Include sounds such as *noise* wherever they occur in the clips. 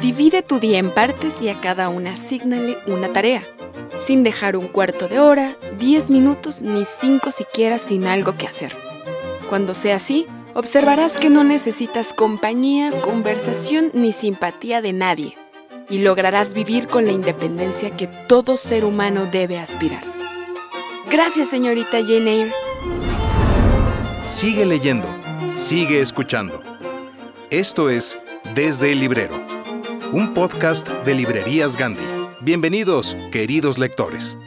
Divide tu día en partes y a cada una asígnale una tarea, sin dejar un cuarto de hora, diez minutos ni cinco siquiera sin algo que hacer. Cuando sea así, observarás que no necesitas compañía, conversación ni simpatía de nadie y lograrás vivir con la independencia que todo ser humano debe aspirar. Gracias, señorita Jane. Sigue leyendo, sigue escuchando. Esto es Desde el Librero, un podcast de Librerías Gandhi. Bienvenidos, queridos lectores.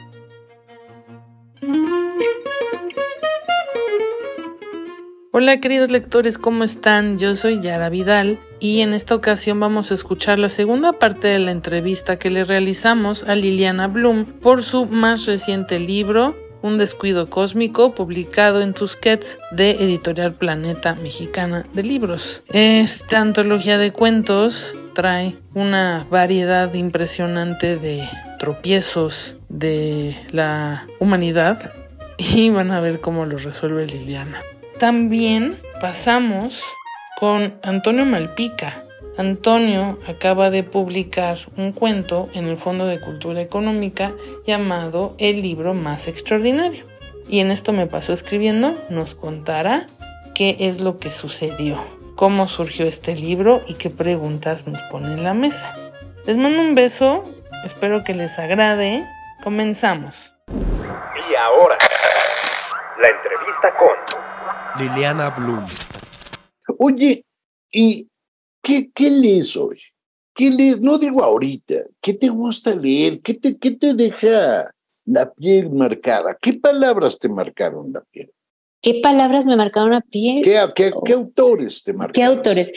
Hola queridos lectores, ¿cómo están? Yo soy Yara Vidal y en esta ocasión vamos a escuchar la segunda parte de la entrevista que le realizamos a Liliana Bloom por su más reciente libro, Un descuido cósmico, publicado en Tusquets de Editorial Planeta Mexicana de Libros. Esta antología de cuentos trae una variedad impresionante de tropiezos de la humanidad *laughs* y van a ver cómo lo resuelve Liliana. También pasamos con Antonio Malpica. Antonio acaba de publicar un cuento en el Fondo de Cultura Económica llamado El libro más extraordinario. Y en esto me pasó escribiendo, nos contará qué es lo que sucedió, cómo surgió este libro y qué preguntas nos pone en la mesa. Les mando un beso, espero que les agrade. Comenzamos. Y ahora, la entrevista con Liliana Bloom. Oye, ¿y qué, qué lees hoy? ¿Qué lees? No digo ahorita. ¿Qué te gusta leer? ¿Qué te, qué te deja la piel marcada? ¿Qué palabras te marcaron la piel? ¿Qué palabras me marcaron la piel? ¿Qué, qué, qué autores te marcaron? ¿Qué autores?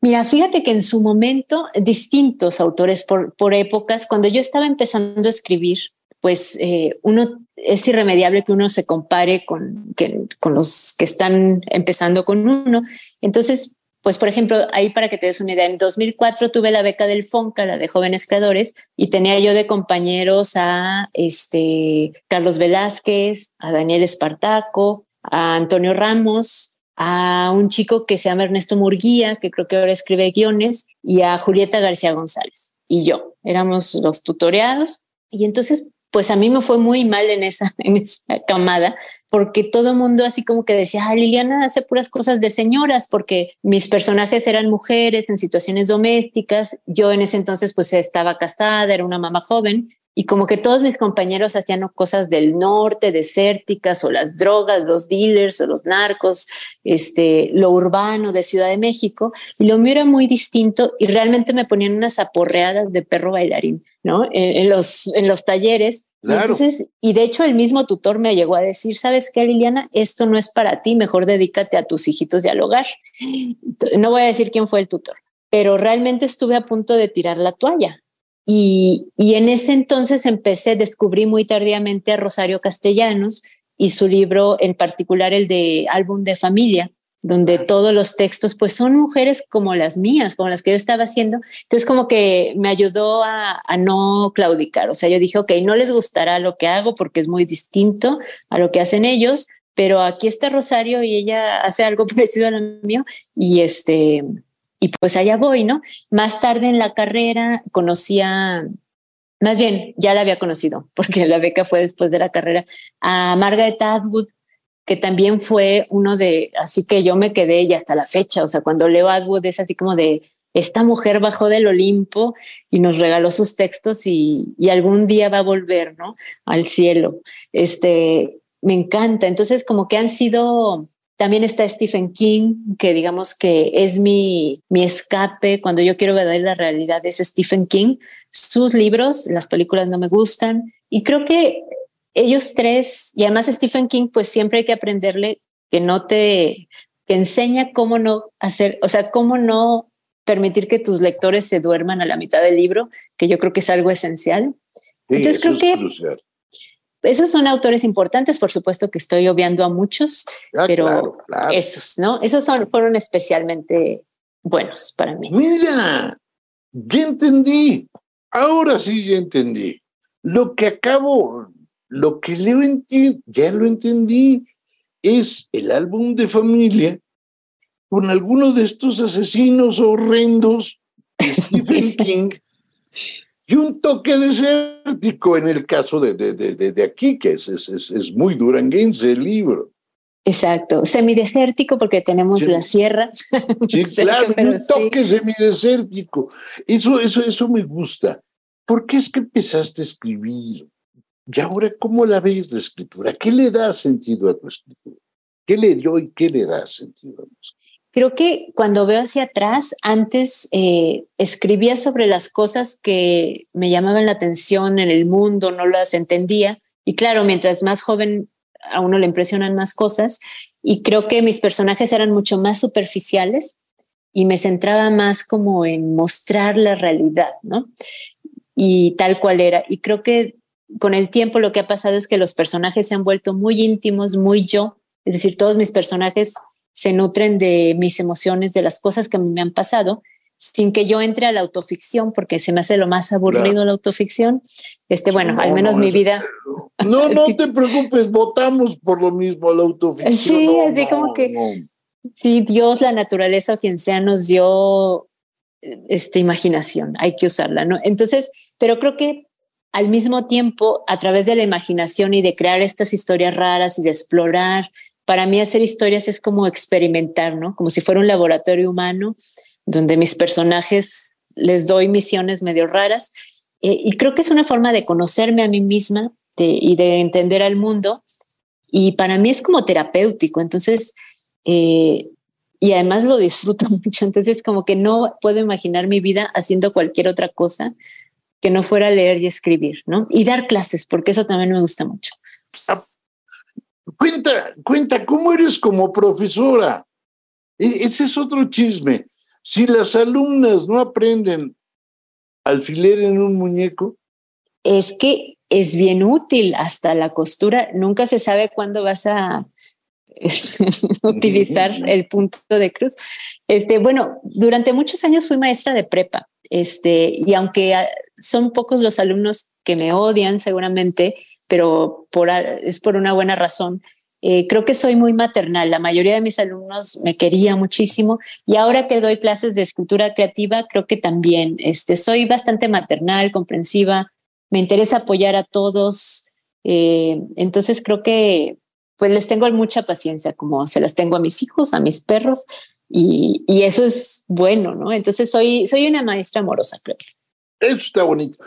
Mira, fíjate que en su momento, distintos autores por, por épocas, cuando yo estaba empezando a escribir, pues eh, uno es irremediable que uno se compare con, que, con los que están empezando con uno. Entonces, pues por ejemplo, ahí para que te des una idea, en 2004 tuve la beca del FONCA, la de jóvenes creadores, y tenía yo de compañeros a este, Carlos Velázquez, a Daniel Espartaco, a Antonio Ramos, a un chico que se llama Ernesto Murguía, que creo que ahora escribe guiones, y a Julieta García González. Y yo, éramos los tutoreados. Y entonces, pues a mí me fue muy mal en esa, *laughs* en esa camada, porque todo el mundo así como que decía, ah, Liliana hace puras cosas de señoras, porque mis personajes eran mujeres en situaciones domésticas, yo en ese entonces pues estaba casada, era una mamá joven, y como que todos mis compañeros hacían cosas del norte, desérticas, o las drogas, los dealers, o los narcos, este, lo urbano de Ciudad de México, y lo mío era muy distinto, y realmente me ponían unas aporreadas de perro bailarín, ¿no? En, en los, en los talleres. Claro. Y, entonces, y de hecho el mismo tutor me llegó a decir, ¿sabes qué, Liliana? Esto no es para ti, mejor dedícate a tus hijitos y al hogar. No voy a decir quién fue el tutor, pero realmente estuve a punto de tirar la toalla. Y, y en ese entonces empecé, descubrí muy tardíamente a Rosario Castellanos y su libro, en particular el de Álbum de Familia, donde todos los textos pues son mujeres como las mías, como las que yo estaba haciendo. Entonces como que me ayudó a, a, no claudicar. O sea, yo dije, ok, no les gustará lo que hago porque es muy distinto a lo que hacen ellos, pero aquí está Rosario y ella hace algo *laughs* parecido a lo mío y este... Y pues allá voy, ¿no? Más tarde en la carrera conocí a, más bien, ya la había conocido, porque la beca fue después de la carrera, a Margaret Atwood, que también fue uno de, así que yo me quedé y hasta la fecha, o sea, cuando leo Atwood es así como de, esta mujer bajó del Olimpo y nos regaló sus textos y, y algún día va a volver, ¿no? Al cielo. Este, me encanta. Entonces, como que han sido también está Stephen King, que digamos que es mi, mi escape cuando yo quiero ver la realidad, es Stephen King. Sus libros, las películas no me gustan. Y creo que ellos tres, y además Stephen King, pues siempre hay que aprenderle que no te, que enseña cómo no hacer, o sea, cómo no permitir que tus lectores se duerman a la mitad del libro, que yo creo que es algo esencial. Entonces creo que esos son autores importantes, por supuesto que estoy obviando a muchos, ah, pero esos, ¿no? Esos son, fueron especialmente buenos para mí. Mira, ya entendí. Ahora sí ya entendí. Lo que acabo, lo que leo en ti, ya lo entendí, es el álbum de familia con algunos de estos asesinos horrendos de *laughs* Stephen King y un toque desértico en el caso de, de, de, de aquí, que es, es, es, muy duranguense el libro. Exacto, semidesértico porque tenemos la sierra. *laughs* Sí, claro, un toque semidesértico. Eso, eso, eso me gusta. ¿Por qué es que empezaste a escribir? Y ahora, ¿cómo la ves la escritura? ¿Qué le da sentido a tu escritura? ¿Qué le dio y qué le da sentido a tu escritura? Creo que cuando veo hacia atrás, antes eh, escribía sobre las cosas que me llamaban la atención en el mundo, no las entendía. Y claro, mientras más joven a uno le impresionan más cosas. Y creo que mis personajes eran mucho más superficiales y me centraba más como en mostrar la realidad, ¿no? Y tal cual era. Y creo que con el tiempo lo que ha pasado es que los personajes se han vuelto muy íntimos, muy yo. Es decir, todos mis personajes se nutren de mis emociones, de las cosas que me han pasado, sin que yo entre a la autoficción, porque se me hace lo más aburrido la autoficción. Este, bueno, al menos mi vida. No, no *laughs* te preocupes, votamos por lo mismo la autoficción. Sí, así como que si Dios, la naturaleza o quien sea nos dio esta imaginación, hay que usarla, ¿no? Entonces, pero creo que al mismo tiempo, a través de la imaginación y de crear estas historias raras y de explorar para mí hacer historias es como experimentar, ¿no? Como si fuera un laboratorio humano donde mis personajes les doy misiones medio raras. Eh, y creo que es una forma de conocerme a mí misma y de entender al mundo. Y para mí es como terapéutico. Entonces, eh, y además lo disfruto *laughs* mucho. Entonces, como que no puedo imaginar mi vida haciendo cualquier otra cosa que no fuera leer y escribir, ¿no? Y dar clases, porque eso también me gusta mucho. Ah, Cuenta, cuenta, ¿cómo eres como profesora? E, ese es otro chisme. Si las alumnas no aprenden alfiler en un muñeco. Es que es bien útil hasta la costura. Nunca se sabe cuándo vas a *laughs* utilizar el punto de cruz. Este, bueno, durante muchos años fui maestra de prepa. Este, y aunque son pocos los alumnos que me odian seguramente, pero por, es por una buena razón. Eh, creo que soy muy maternal. La mayoría de mis alumnos me quería muchísimo y ahora que doy clases de escultura creativa, creo que también este, soy bastante maternal, comprensiva. Me interesa apoyar a todos. Eh, entonces creo que pues les tengo mucha paciencia, como se las tengo a mis hijos, a mis perros, y, y eso es bueno, ¿no? Entonces soy, soy una maestra amorosa, creo. Eso está bonito.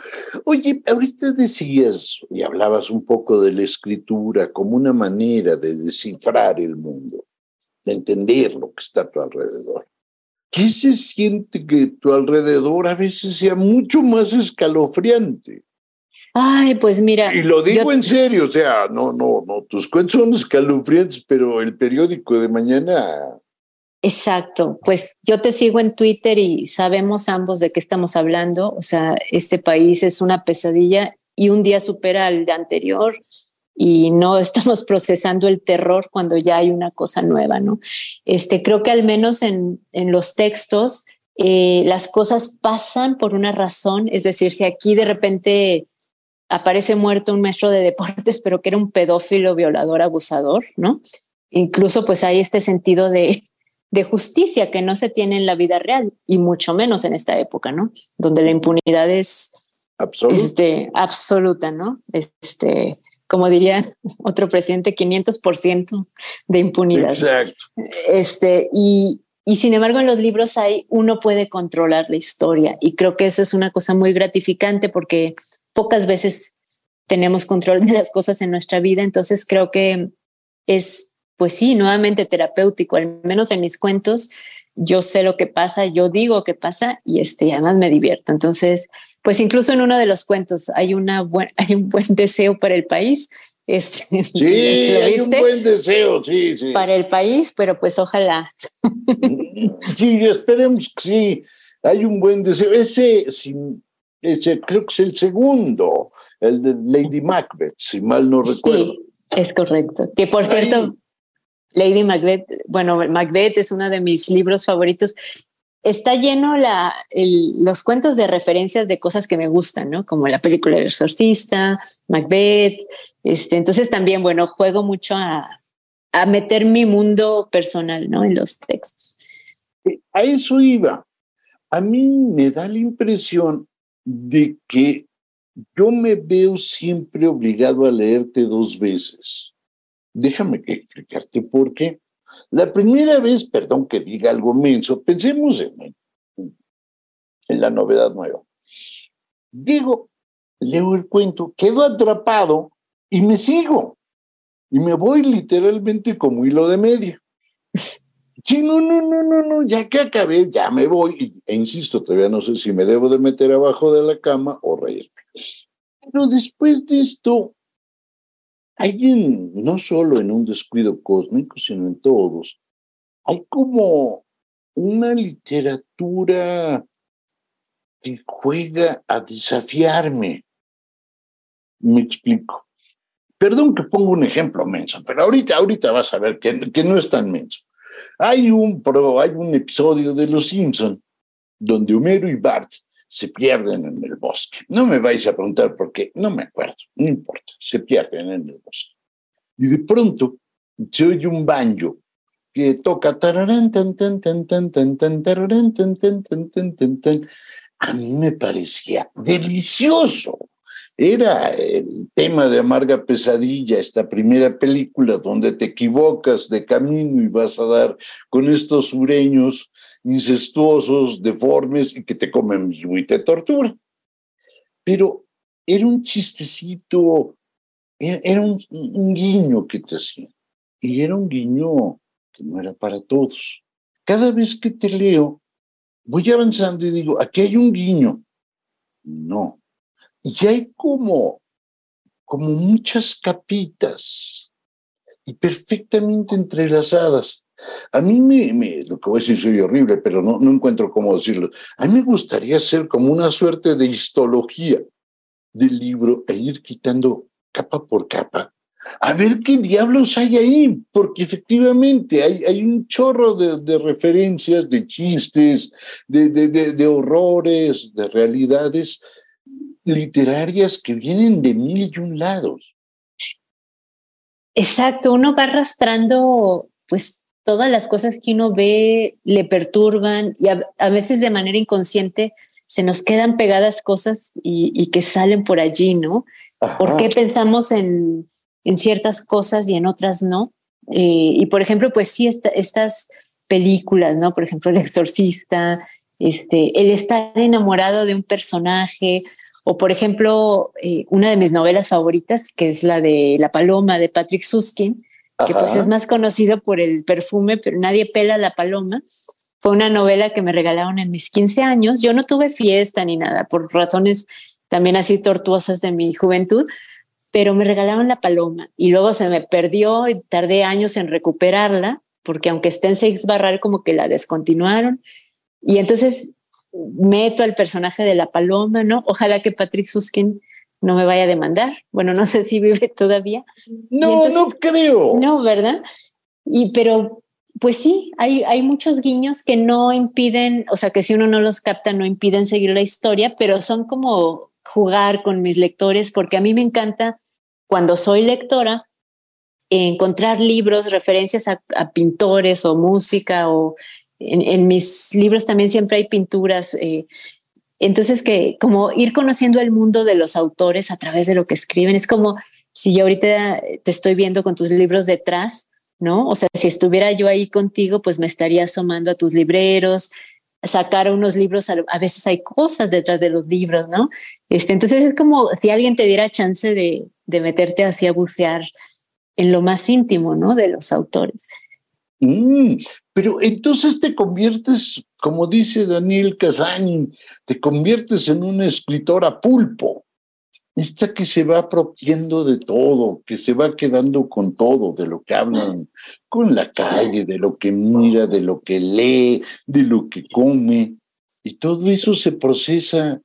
Oye, ahorita decías y hablabas un poco de la escritura como una manera de descifrar el mundo, de entender lo que está a tu alrededor. ¿Qué se siente que tu alrededor a veces sea mucho más escalofriante? Ay, pues mira. Y lo digo en serio, o sea, no, no, no, tus cuentos son escalofriantes, pero el periódico de mañana Exacto, pues yo te sigo en Twitter y sabemos ambos de qué estamos hablando. O sea, este país es una pesadilla y un día supera al anterior y no *laughs* estamos procesando el terror cuando ya hay una cosa nueva, ¿no? Este, creo que al menos en, en los textos eh, las cosas pasan por una razón, es decir, si aquí de repente aparece muerto un maestro de deportes, pero que era un pedófilo, violador, abusador, ¿no? Incluso pues hay este sentido de de justicia que no se tiene en la vida real y mucho menos en esta época, ¿no? Donde la impunidad es absoluta, este, absoluta ¿no? Este, como diría *laughs* otro presidente, 500% de impunidad. Exacto. Este, y, y sin embargo en los libros hay, uno puede controlar la historia y creo que eso es una cosa muy gratificante porque pocas veces tenemos control de las cosas en nuestra vida, entonces creo que es, pues sí, nuevamente terapéutico, al menos en mis cuentos, yo sé lo que pasa, yo digo qué pasa y este, además me divierto. Entonces, pues incluso en uno de los cuentos hay, una *laughs* hay un buen deseo para el país este, *laughs* sí, hay un buen deseo, sí, sí. Para el país, pero pues ojalá. *laughs* Sí, esperemos que sí. Hay un buen deseo. Ese, ese creo que es el segundo, el de Lady Macbeth, si mal no recuerdo. Sí, es correcto. Que por cierto, Lady Macbeth, bueno, Macbeth es uno de mis libros favoritos está lleno los cuentos de referencias de cosas que me gustan, ¿no? Como la película El exorcista, Macbeth. Este, entonces también, bueno, juego mucho a, a meter mi mundo personal, ¿no? En los textos. A eso iba. A mí me da la impresión de que yo me veo siempre obligado a leerte dos veces. Déjame explicarte por qué. La primera vez, perdón que diga algo menso, pensemos en, en la novedad nueva. Digo, leo el cuento, quedo atrapado y me sigo. Y me voy literalmente como hilo de media. Sí, no, no, no, no, no, ya que acabé, ya me voy. E insisto, todavía no sé si me debo de meter abajo de la cama o reírme. Pero después de esto, hay no solo en un descuido cósmico, sino en todos, hay como una literatura que juega a desafiarme. Me explico. Perdón que ponga un ejemplo menso, pero ahorita, ahorita vas a ver que, que no es tan menso. Hay un, pro, hay un episodio de Los Simpson donde Homero y Bart se pierden en el bosque. No me vais a preguntar por qué, no me acuerdo, no importa, se pierden en el bosque. Y de pronto se oye un banjo que toca. A mí me parecía delicioso. Era el tema de Amarga Pesadilla, esta primera película donde te equivocas de camino y vas a dar con estos sureños incestuosos, deformes y que te comen vivo y te torturan. Pero era un chistecito, era un, guiño que te hacía. Y era un guiño que no era para todos. Cada vez que te leo, voy avanzando y digo, aquí hay un guiño. No. Y hay como, como muchas capitas y perfectamente entrelazadas. A mí me, lo que voy a decir soy horrible, pero no, no encuentro cómo decirlo. A mí me gustaría ser como una suerte de histología del libro e ir quitando capa por capa. A ver qué diablos hay ahí, porque efectivamente hay, hay un chorro de, de referencias, de chistes, de, de, de, horrores, de realidades literarias que vienen de mil y un lados. Exacto, uno va arrastrando pues todas las cosas que uno ve le perturban y a, veces de manera inconsciente se nos quedan pegadas cosas y, que salen por allí, ¿no? ¿Por qué pensamos en, en, ciertas cosas y en otras no? Eh, y por ejemplo, pues sí, estas películas, ¿no? Por ejemplo, El Exorcista, este, el estar enamorado de un personaje, o por ejemplo, eh, una de mis novelas favoritas, que es la de La Paloma de Patrick Suskin, que pues es más conocido por el perfume, pero nadie pela la paloma. Fue una novela que me regalaron en mis 15 años. Yo no tuve fiesta ni nada, por razones también así tortuosas de mi juventud, pero me regalaron la paloma y luego se me perdió y tardé años en recuperarla, porque aunque esté en Sex Barral, como que la descontinuaron. Y entonces meto al personaje de la paloma, ¿no? Ojalá que Patrick Suskin no me vaya a demandar. Bueno, no *laughs* sé si vive todavía. No, no creo. No, ¿verdad? Y pero pues sí, hay, hay muchos guiños que no impiden, o sea, que si uno no los capta, no impiden seguir la historia, pero son como jugar con mis lectores, porque a mí me encanta cuando soy lectora encontrar libros, referencias a, pintores o música, o en, mis libros también siempre hay pinturas. Eh, entonces, que como ir conociendo el mundo de los autores a través de lo que escriben, es como si yo ahorita te estoy viendo con tus libros detrás, ¿no? O sea, si estuviera yo ahí contigo, pues me estaría asomando a tus libreros, sacar unos libros, a, veces hay cosas detrás de los libros, ¿no? Este, entonces es como si alguien te diera chance de, de meterte así a bucear en lo más íntimo, ¿no? De los autores. Mm, pero entonces te conviertes, como dice Daniel Casani, te conviertes en una escritora pulpo. Esta que se va apropiando de todo, que se va quedando con todo, de lo que hablan con la calle, de lo que mira, de lo que lee, de lo que come. Y todo eso se procesa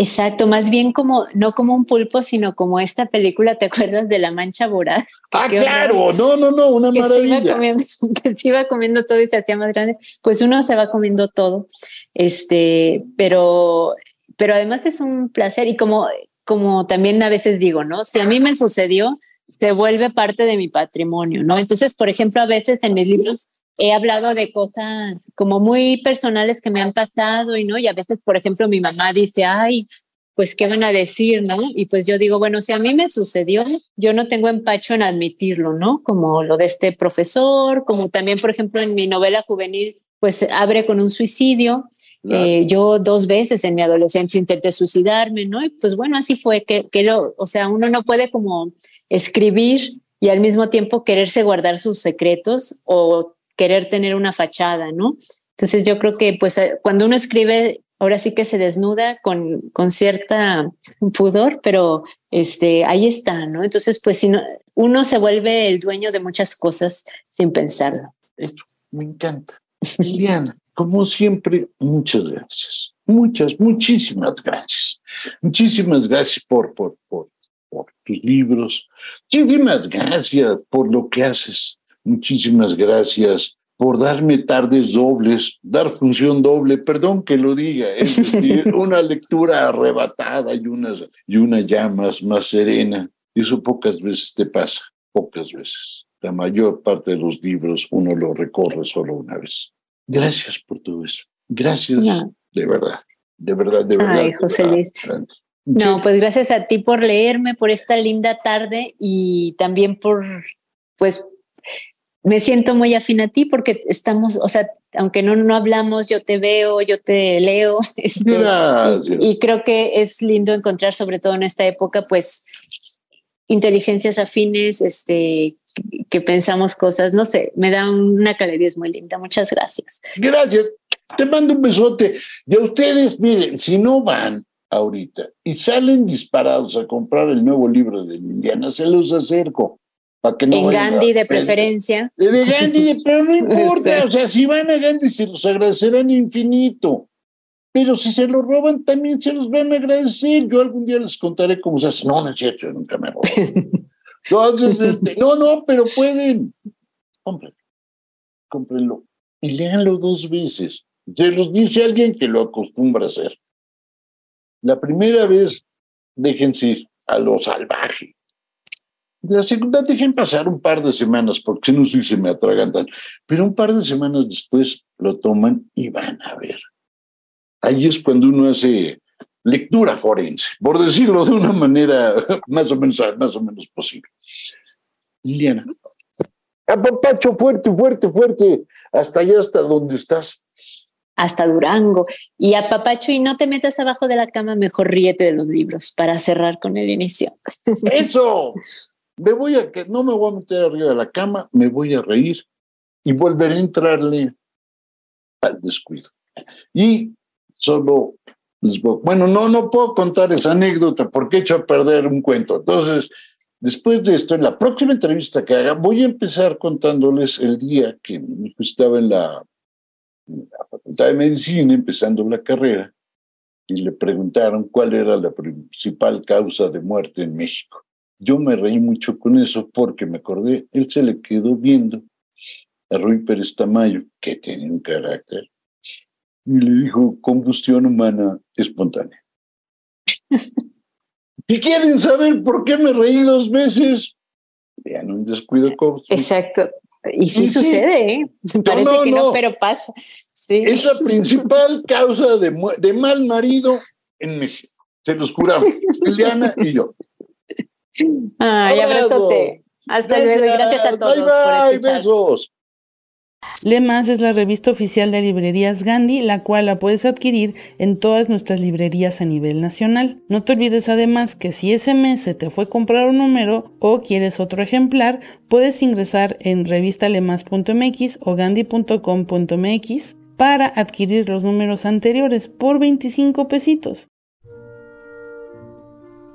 Exacto, más bien como, no como un pulpo, sino como esta película, ¿te acuerdas de La Mancha Voraz? Ah, claro, no, no, no, una maravilla. Se iba comiendo, *laughs* que se iba comiendo todo y se hacía más grande, pues uno se va comiendo todo, este, pero, pero además es un placer y como, como también a veces digo, ¿no? Si a mí me sucedió, se vuelve parte de mi patrimonio, ¿no? Entonces, por ejemplo, a veces en mis libros he hablado de cosas como muy personales que me han pasado y no, y a veces, por ejemplo, mi mamá dice, ay, pues, ¿qué van a decir, no? Y pues yo digo, bueno, si a mí me sucedió, yo no tengo empacho en admitirlo, ¿no? Como lo de este profesor, como también, por ejemplo, en mi novela juvenil, pues abre con un suicidio. Eh, yo dos veces en mi adolescencia intenté suicidarme, ¿no? Y pues bueno, así fue que, que lo, o sea, uno no puede como escribir y al mismo tiempo quererse guardar sus secretos o querer tener una fachada, ¿no? Entonces yo creo que pues eh, cuando uno escribe, ahora sí que se desnuda con, con cierta pudor, pero este, ahí está, ¿no? Entonces pues si no, uno se vuelve el dueño de muchas cosas sin pensarlo. Eso, me encanta. Liliana, como siempre, muchas gracias. Muchas, muchísimas gracias. Muchísimas gracias por, por, por, por tus libros. Muchísimas gracias por lo que haces Muchísimas gracias por darme tardes dobles, dar función doble, perdón que lo diga, es decir, *laughs* una lectura arrebatada y una, y una ya más, más serena. Eso pocas veces te pasa, pocas veces. La mayor parte de los libros uno lo recorre solo una vez. Gracias por todo eso. Gracias, de verdad, de verdad, de verdad. Ay, José Luis. No, pues gracias a ti por leerme, por esta linda tarde y también por, pues, me siento muy afín a ti porque estamos, o sea, aunque no, no hablamos, yo te veo, yo te leo. *laughs* Este, y, y, creo que es lindo encontrar, sobre todo en esta época, pues inteligencias afines, este, que pensamos cosas, no sé, me da una calidez muy linda. Muchas gracias. Gracias. Te mando un besote. Y a ustedes, miren, si no van ahorita y salen disparados a comprar el nuevo libro de Liliana, se los acerco en Gandhi de preferencia. De Gandhi, pero no *laughs* importa, o sea, si van a Gandhi se los agradecerán infinito. Pero si se lo roban, también se los van a agradecer. Yo algún día les contaré cómo se hace. No, no es cierto, yo nunca me robo. *laughs* Entonces, este, no, no, pero pueden. Cómprenlo. Cómprenlo. Y léanlo dos veces. Se los dice alguien que lo acostumbra a hacer. La primera vez, déjense ir a lo salvaje. La segunda dejen pasar un par de semanas, porque si no, sí se me atragantan. Pero un par de semanas después lo toman y van a ver. Ahí es cuando uno hace lectura forense, por decirlo de una manera *laughs* más o menos, más o menos posible. Liliana. Apapacho fuerte, fuerte, fuerte, hasta allá, hasta donde estás. Hasta Durango. Y a Papacho, y no te metas abajo de la cama, mejor ríete de los libros para cerrar con el inicio. Eso, me voy a no me voy a meter arriba de la cama, me voy a reír y volveré a entrarle al descuido. Y solo les voy, bueno, no, no puedo contar esa anécdota porque he hecho perder un cuento. Entonces, después de esto, en la próxima entrevista que haga, voy a empezar contándoles el día que estaba en la, en la Facultad de Medicina, empezando la carrera, y le preguntaron cuál era la principal causa de muerte en México. Yo me reí mucho con eso porque me acordé, él se le quedó viendo a Rui Pérez Tamayo, que tiene un carácter, y le dijo combustión humana espontánea. *laughs* si quieren saber por qué me reí dos veces, vean un descuido. Exacto. Y sí, sucede, ¿eh? Parece que no, pero pasa. Es la principal causa de, de mal marido en México. Se los juramos, *laughs* Liliana y yo. Ay, abrazote. Hasta luego y gracias a todos por escuchar. besos. Lemas es la revista oficial de librerías Gandhi, la cual la puedes adquirir en todas nuestras librerías a nivel nacional. No te olvides además que si ese mes se te fue comprar un número o quieres otro ejemplar, puedes ingresar en revistalemas.mx o gandhi.com.mx para adquirir los números anteriores por 25 pesitos.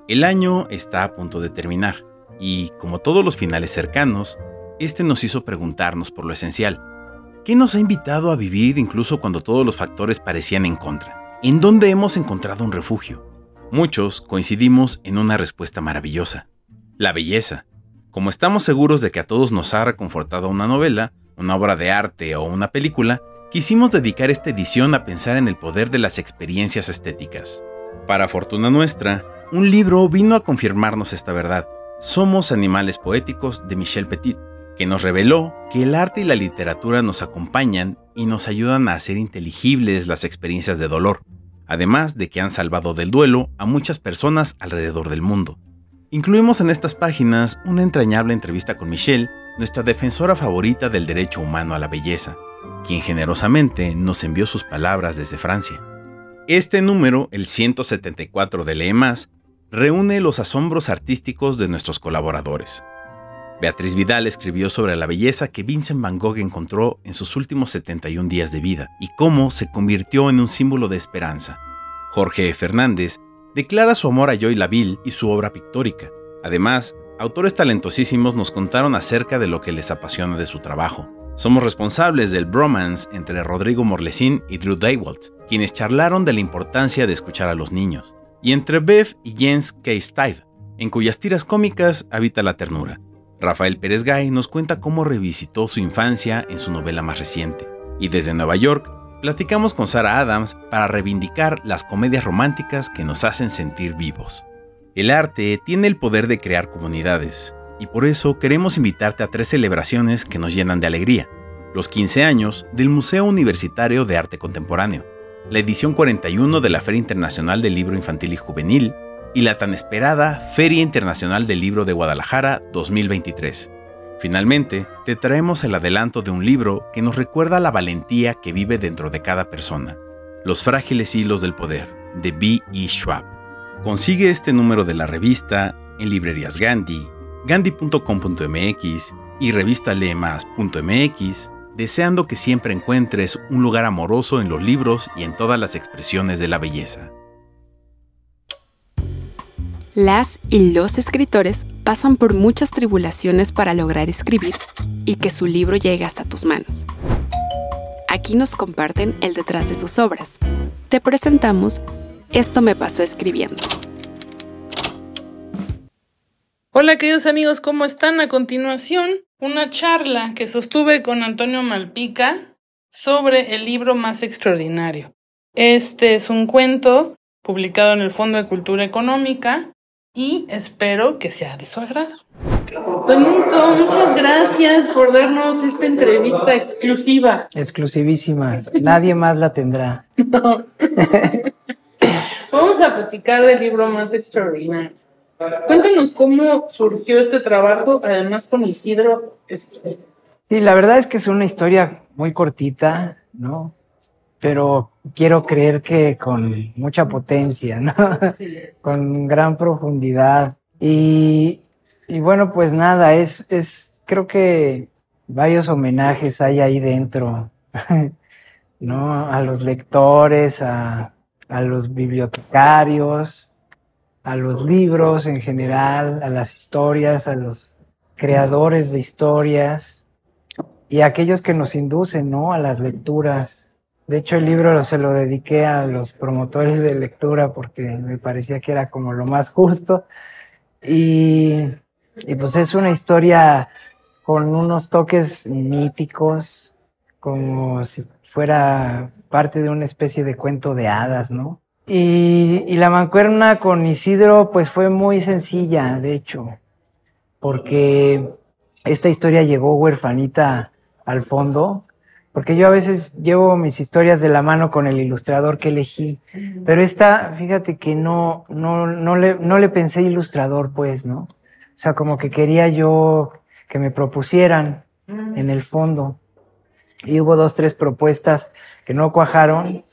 El año está a punto de terminar y, como todos los finales cercanos, este nos hizo preguntarnos por lo esencial. ¿Qué nos ha invitado a vivir incluso cuando todos los factores parecían en contra? ¿En dónde hemos encontrado un refugio? Muchos coincidimos en una respuesta maravillosa. La belleza. Como estamos seguros de que a todos nos ha reconfortado una novela, una obra de arte o una película, quisimos dedicar esta edición a pensar en el poder de las experiencias estéticas. Para fortuna nuestra, un libro vino a confirmarnos esta verdad. Somos animales poéticos de Michel Petit, que nos reveló que el arte y la literatura nos acompañan y nos ayudan a hacer inteligibles las experiencias de dolor, además de que han salvado del duelo a muchas personas alrededor del mundo. Incluimos en estas páginas una entrañable entrevista con Michelle, nuestra defensora favorita del derecho humano a la belleza, quien generosamente nos envió sus palabras desde Francia. Este número, el 174 de Lee Más, reúne los asombros artísticos de nuestros colaboradores. Beatriz Vidal escribió sobre la belleza que Vincent Van Gogh encontró en sus últimos 71 días de vida y cómo se convirtió en un símbolo de esperanza. Jorge Fernández declara su amor a Joy Laville y su obra pictórica. Además, autores talentosísimos nos contaron acerca de lo que les apasiona de su trabajo. Somos responsables del bromance entre Rodrigo Morlesín y Drew Daywalt, quienes charlaron de la importancia de escuchar a los niños, y entre Bev y Jens K. Steve, en cuyas tiras cómicas habita la ternura. Rafael Pérez Gay nos cuenta cómo revisitó su infancia en su novela más reciente. Y desde Nueva York, platicamos con Sarah Adams para reivindicar las comedias románticas que nos hacen sentir vivos. El arte tiene el poder de crear comunidades, y por eso queremos invitarte a tres celebraciones que nos llenan de alegría. Los 15 años del Museo Universitario de Arte Contemporáneo, la edición 41 de la Feria Internacional del Libro Infantil y Juvenil, y la tan esperada Feria Internacional del Libro de Guadalajara 2023. Finalmente, te traemos el adelanto de un libro que nos recuerda la valentía que vive dentro de cada persona. Los frágiles hilos del poder, de B. E. Schwab. Consigue este número de la revista en librerías Gandhi, gandhi.com.mx y revistalemas.mx, deseando que siempre encuentres un lugar amoroso en los libros y en todas las expresiones de la belleza. Las y los escritores pasan por muchas tribulaciones para lograr escribir y que su libro llegue hasta tus manos. Aquí nos comparten el detrás de sus obras. Te presentamos Esto me pasó escribiendo. Hola queridos amigos, ¿cómo están? A continuación, una charla que sostuve con Antonio Malpica sobre el libro más extraordinario. Este es un cuento publicado en el Fondo de Cultura Económica y espero que sea de su agrado. Tonito, muchas gracias por darnos esta entrevista exclusiva. Exclusivísima, nadie más la tendrá. *laughs* *laughs* Vamos a platicar del libro más extraordinario. Cuéntanos cómo surgió este trabajo, además con Isidro. Sí, la verdad es que es una historia muy cortita, ¿no? pero quiero creer que con mucha potencia, ¿no? con gran profundidad. Y, y bueno, pues nada, es, es, creo que varios homenajes hay ahí dentro, *laughs* ¿no? A los lectores, a, a los bibliotecarios, a los libros en general, a las historias, a los creadores de historias y a aquellos que nos inducen, ¿no? A las lecturas de hecho, el libro se lo dediqué a los promotores de lectura porque me parecía que era como lo más justo. Y, y pues es una historia con unos toques míticos, como si fuera parte de una especie de cuento de hadas, ¿no? Y, y la mancuerna con Isidro pues fue muy sencilla, de hecho, porque esta historia llegó huerfanita al fondo porque yo a veces llevo mis historias de la mano con el ilustrador que elegí, pero esta, fíjate que no, no, no le, no le pensé ilustrador, pues, ¿no? O sea, como que quería yo que me propusieran en el fondo. Y hubo dos, tres propuestas que no cuajaron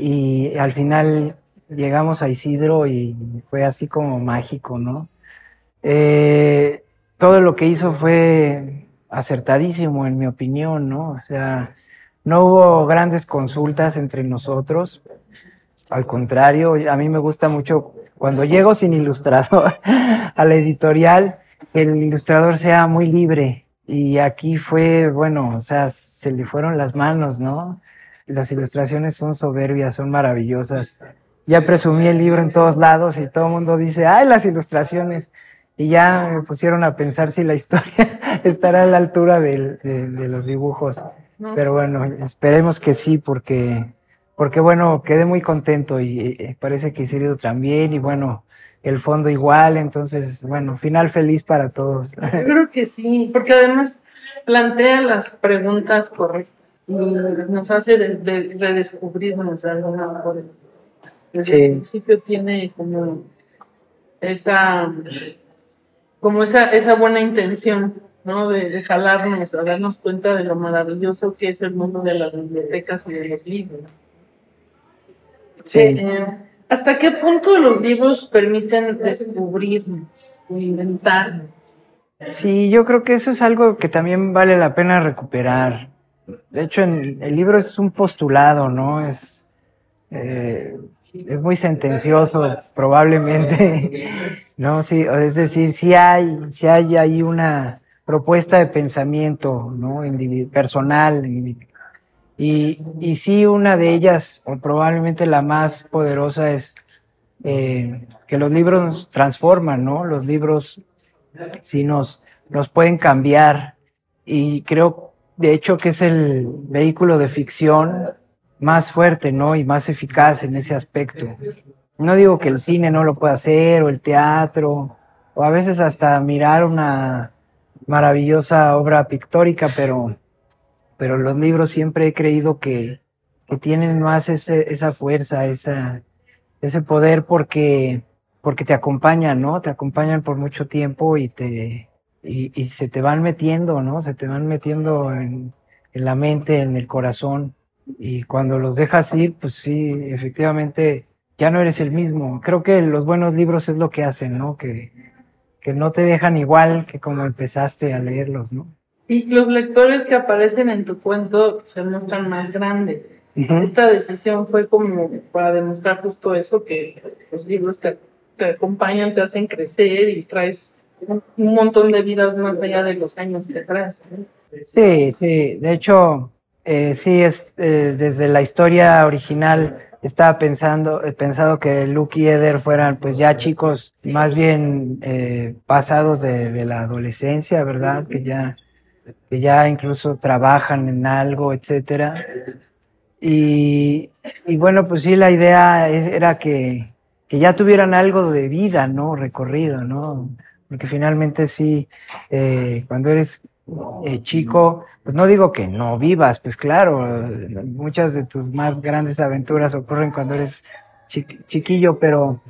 y al final llegamos a Isidro y fue así como mágico, ¿no? Eh, todo lo que hizo fue acertadísimo, en mi opinión, ¿no? O sea, no hubo grandes consultas entre nosotros. Al contrario, a mí me gusta mucho cuando llego sin ilustrador *laughs* a la editorial, que el ilustrador sea muy libre. Y aquí fue, bueno, o sea, se le fueron las manos, ¿no? Las ilustraciones son soberbias, son maravillosas. Ya presumí el libro en todos lados y todo el mundo dice, ay, las ilustraciones. Y ya me pusieron a pensar si la historia *laughs* estará a la altura de, de los dibujos. Pero bueno, esperemos que sí, porque, porque bueno, quedé muy contento y, parece que Isidro también y bueno, el fondo igual, entonces, bueno, final feliz para todos. Yo creo que sí, porque además plantea las preguntas correctas nos hace de, de redescubrirnos de alguna. Desde el principio tiene como esa, como esa, esa buena intención ¿no? De, jalarnos a darnos cuenta de lo maravilloso que es el mundo de las bibliotecas y de los libros. Sí. Eh, ¿Hasta qué punto los libros permiten descubrirnos inventarnos? Sí, yo creo que eso es algo que también vale la pena recuperar. De hecho, en, el libro es un postulado, ¿no? Es, eh, es muy sentencioso, probablemente, *laughs* ¿no? Sí, es decir, si hay, si hay ahí una, propuesta de pensamiento, ¿no? personal. Y, y sí, una de ellas, o probablemente la más poderosa, es eh, que los libros nos transforman, ¿no? Los libros sí nos, nos pueden cambiar. Y creo, de hecho, que es el vehículo de ficción más fuerte, ¿no? Y más eficaz en ese aspecto. No digo que el cine no lo pueda hacer, o el teatro, o a veces hasta mirar una, maravillosa obra pictórica, pero, pero los libros siempre he creído que, que tienen más ese, esa fuerza, esa, ese poder porque, porque te acompañan, ¿no? Te acompañan por mucho tiempo y te, y, y se te van metiendo, ¿no? Se te van metiendo en, en la mente, en el corazón. Y cuando los dejas ir, pues sí, efectivamente, ya no eres el mismo. Creo que los buenos libros es lo que hacen, ¿no? Que, que no te dejan igual que como empezaste a leerlos, ¿no? Y los lectores que aparecen en tu cuento se muestran más grandes. Esta decisión fue como para demostrar justo eso, que los libros te, acompañan, te hacen crecer y traes un, montón de vidas más allá de los años que traes. Sí, sí, de hecho, eh, sí, es eh, desde la historia original estaba pensando, he pensado que Luke y Eder fueran pues ya chicos más bien eh, pasados de, de, la adolescencia, ¿verdad? Que ya, que ya incluso trabajan en algo, etcétera. Y, y bueno, pues sí, la idea era que, que ya tuvieran algo de vida, ¿no? Recorrido, ¿no? Porque finalmente sí, eh, cuando eres eh, chico, pues no digo que no vivas, pues claro, muchas de tus más grandes aventuras ocurren cuando eres chiquillo, pero,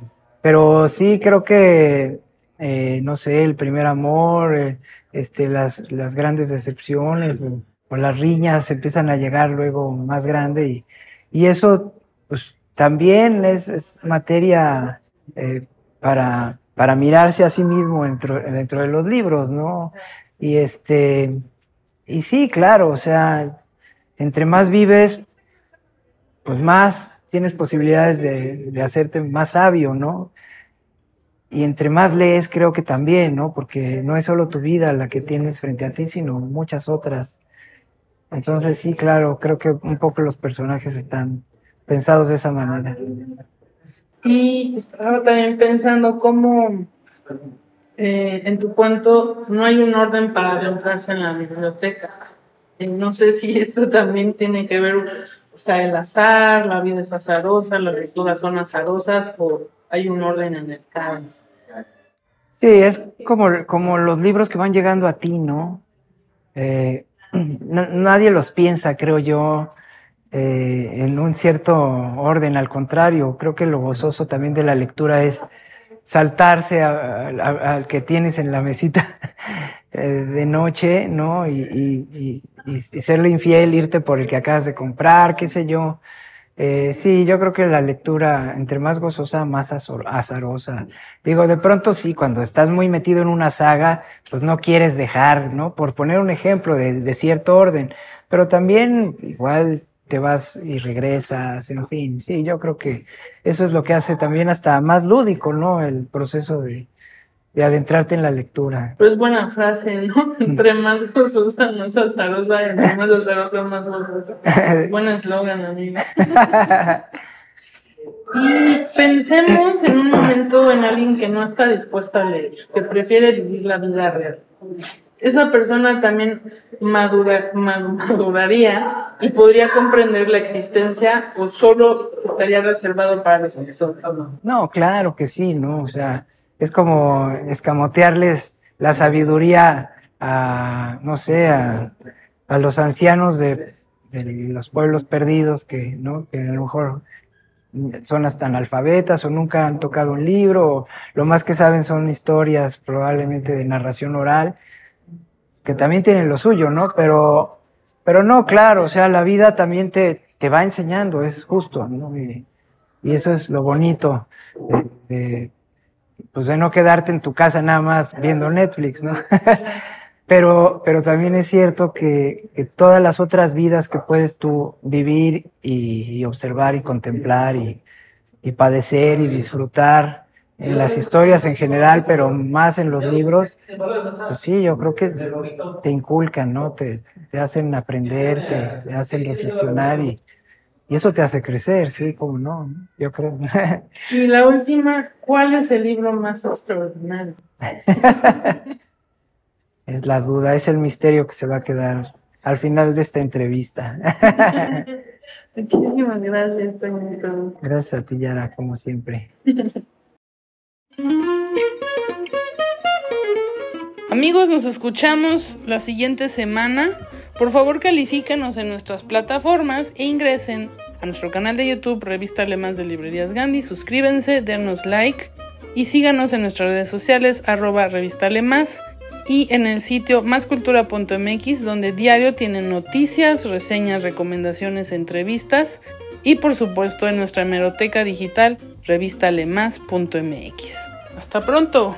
pero sí creo que, eh, no sé, el primer amor, eh, este, las, las grandes decepciones o, las riñas empiezan a llegar luego más grande y, y eso, pues también es, es materia para, para mirarse a sí mismo dentro, dentro de los libros, ¿no? Y este, y sí, claro, o sea, entre más vives, pues más tienes posibilidades de, de hacerte más sabio, ¿no? Y entre más lees, creo que también, ¿no? Porque no es solo tu vida la que tienes frente a ti, sino muchas otras. Entonces, sí, claro, creo que un poco los personajes están pensados de esa manera. Y estaba también pensando cómo eh, en tu cuento no hay un orden para adentrarse en la biblioteca. Eh, no sé si esto también tiene que ver, o sea, el azar, la vida es azarosa, las lecturas son azarosas o hay un orden en el caos. Sí, es como, como los libros que van llegando a ti, ¿no? Eh, *clears throat* nadie los piensa, creo yo, en un cierto orden. Al contrario, creo que lo gozoso también de la lectura es saltarse al que tienes en la mesita *laughs* eh, de noche, ¿no? Y, y, y, infiel, irte por el que acabas de comprar, qué sé yo. Eh, sí, yo creo que la lectura, entre más gozosa, más azarosa. Digo, de pronto sí, cuando estás muy metido en una saga, pues no quieres dejar, ¿no? Por poner un ejemplo de cierto orden. Pero también igual te vas y regresas, en fin. Sí, yo creo que eso es lo que hace también hasta más lúdico, ¿no? El proceso de, de adentrarte en la lectura. Pero es buena frase, ¿no? Entre más gozosa, más azarosa, entre más azarosa, más gozosa. *laughs* Buen eslogan, amigos. *laughs* y pensemos en un momento en alguien que no está dispuesto a leer, que prefiere vivir la vida real. Esa persona también madura, maduraría y podría comprender la existencia o solo estaría reservado para los No, claro que sí, ¿no? O sea, es como escamotearles la sabiduría a, no sé, a, los ancianos de, los pueblos perdidos que, ¿no? que a lo mejor son hasta analfabetas o nunca han tocado un libro, o lo más que saben son historias probablemente de narración oral, que también tienen lo suyo, ¿no? Pero, pero no, claro, o sea, la vida también te, te va enseñando, es justo, ¿no? Y, eso es lo bonito de pues de no quedarte en tu casa nada más viendo Netflix, ¿no? *laughs* pero, pero también es cierto que, que, todas las otras vidas que puedes tú vivir y, observar y contemplar y, y, padecer y disfrutar en las historias en general, pero más en los libros, pues sí, yo creo que te inculcan, ¿no? Te, te hacen aprender, te, te hacen reflexionar y, y eso te hace crecer, sí, como no, yo creo. y la última, ¿cuál es el libro más extraordinario? *laughs* es la duda, es el misterio que se va a quedar al final de esta entrevista. *laughs* Muchísimas gracias, Gracias a ti, Yara, como siempre. *laughs* Amigos, nos escuchamos la siguiente semana. Por favor, califíquenos en nuestras plataformas e ingresen a nuestro canal de YouTube Revista Alemás de Librerías Gandhi. Suscríbanse, denos like y síganos en nuestras redes sociales arroba revista y en el sitio máscultura.mx donde diario tienen noticias, reseñas, recomendaciones, entrevistas y por supuesto en nuestra hemeroteca digital revistalemás.mx. Hasta pronto.